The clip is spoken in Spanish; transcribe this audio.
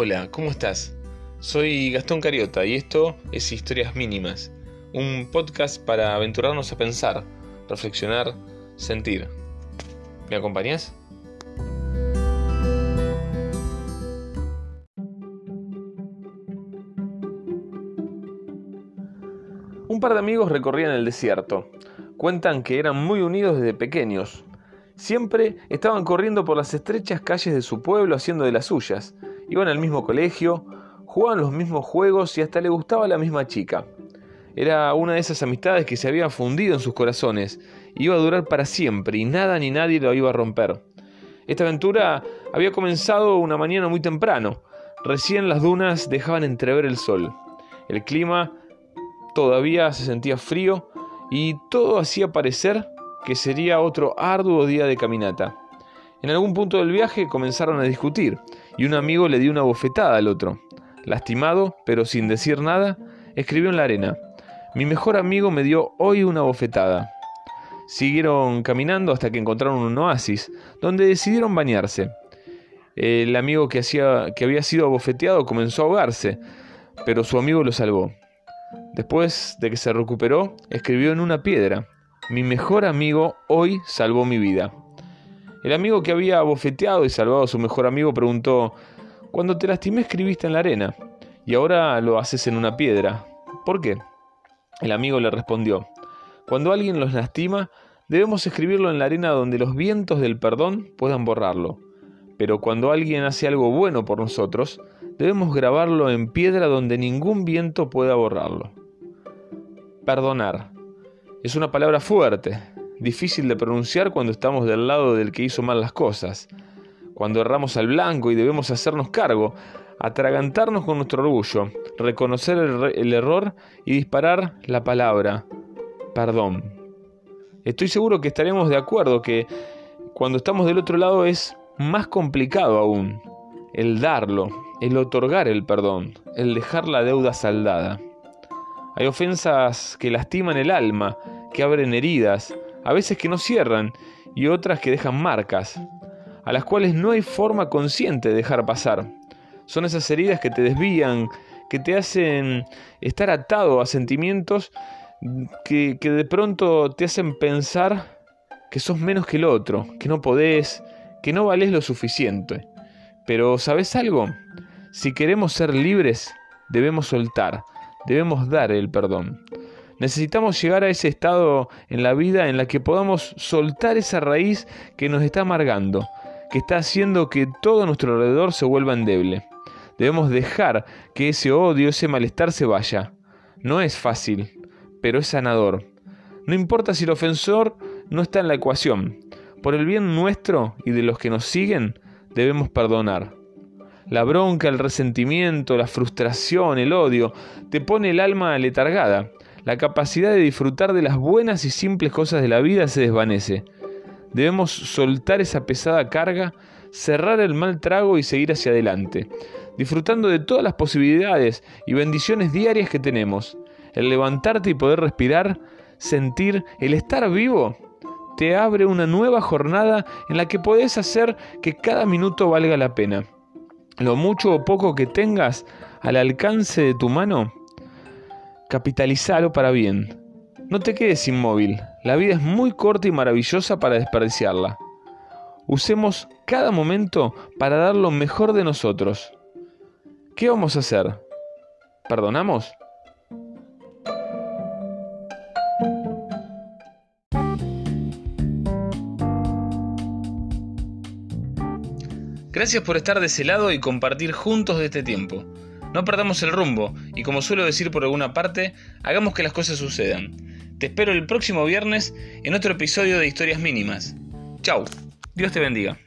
Hola, ¿cómo estás? Soy Gastón Cariota y esto es Historias Mínimas, un podcast para aventurarnos a pensar, reflexionar, sentir. ¿Me acompañas? Un par de amigos recorrían el desierto. Cuentan que eran muy unidos desde pequeños. Siempre estaban corriendo por las estrechas calles de su pueblo haciendo de las suyas. Iban al mismo colegio, jugaban los mismos juegos y hasta le gustaba la misma chica. Era una de esas amistades que se había fundido en sus corazones, iba a durar para siempre y nada ni nadie lo iba a romper. Esta aventura había comenzado una mañana muy temprano. Recién las dunas dejaban entrever el sol. El clima todavía se sentía frío y todo hacía parecer que sería otro arduo día de caminata. En algún punto del viaje comenzaron a discutir y un amigo le dio una bofetada al otro. Lastimado, pero sin decir nada, escribió en la arena, mi mejor amigo me dio hoy una bofetada. Siguieron caminando hasta que encontraron un oasis, donde decidieron bañarse. El amigo que, hacía, que había sido abofeteado comenzó a ahogarse, pero su amigo lo salvó. Después de que se recuperó, escribió en una piedra, mi mejor amigo hoy salvó mi vida. El amigo que había bofeteado y salvado a su mejor amigo preguntó, Cuando te lastimé escribiste en la arena, y ahora lo haces en una piedra. ¿Por qué? El amigo le respondió, Cuando alguien los lastima, debemos escribirlo en la arena donde los vientos del perdón puedan borrarlo. Pero cuando alguien hace algo bueno por nosotros, debemos grabarlo en piedra donde ningún viento pueda borrarlo. Perdonar. Es una palabra fuerte, difícil de pronunciar cuando estamos del lado del que hizo mal las cosas, cuando erramos al blanco y debemos hacernos cargo, atragantarnos con nuestro orgullo, reconocer el, error y disparar la palabra, perdón. Estoy seguro que estaremos de acuerdo que cuando estamos del otro lado es más complicado aún el darlo, el otorgar el perdón, el dejar la deuda saldada. Hay ofensas que lastiman el alma, que abren heridas, a veces que no cierran y otras que dejan marcas, a las cuales no hay forma consciente de dejar pasar. Son esas heridas que te desvían, que te hacen estar atado a sentimientos que, de pronto te hacen pensar que sos menos que el otro, que no podés, que no valés lo suficiente. Pero ¿sabes algo? Si queremos ser libres, debemos soltar, debemos dar el perdón. Necesitamos llegar a ese estado en la vida en la que podamos soltar esa raíz que nos está amargando, que está haciendo que todo nuestro alrededor se vuelva endeble. Debemos dejar que ese odio, ese malestar se vaya. No es fácil, pero es sanador. No importa si el ofensor no está en la ecuación. Por el bien nuestro y de los que nos siguen, debemos perdonar. La bronca, el resentimiento, la frustración, el odio, te pone el alma letargada la capacidad de disfrutar de las buenas y simples cosas de la vida se desvanece. Debemos soltar esa pesada carga, cerrar el mal trago y seguir hacia adelante, disfrutando de todas las posibilidades y bendiciones diarias que tenemos. El levantarte y poder respirar, sentir, el estar vivo, te abre una nueva jornada en la que podés hacer que cada minuto valga la pena. Lo mucho o poco que tengas al alcance de tu mano, capitalizalo para bien. No te quedes inmóvil, la vida es muy corta y maravillosa para desperdiciarla. Usemos cada momento para dar lo mejor de nosotros. ¿Qué vamos a hacer? ¿Perdonamos? Gracias por estar de ese lado y compartir juntos de este tiempo. No perdamos el rumbo y como suelo decir por alguna parte, hagamos que las cosas sucedan. Te espero el próximo viernes en otro episodio de Historias Mínimas. Chau, Dios te bendiga.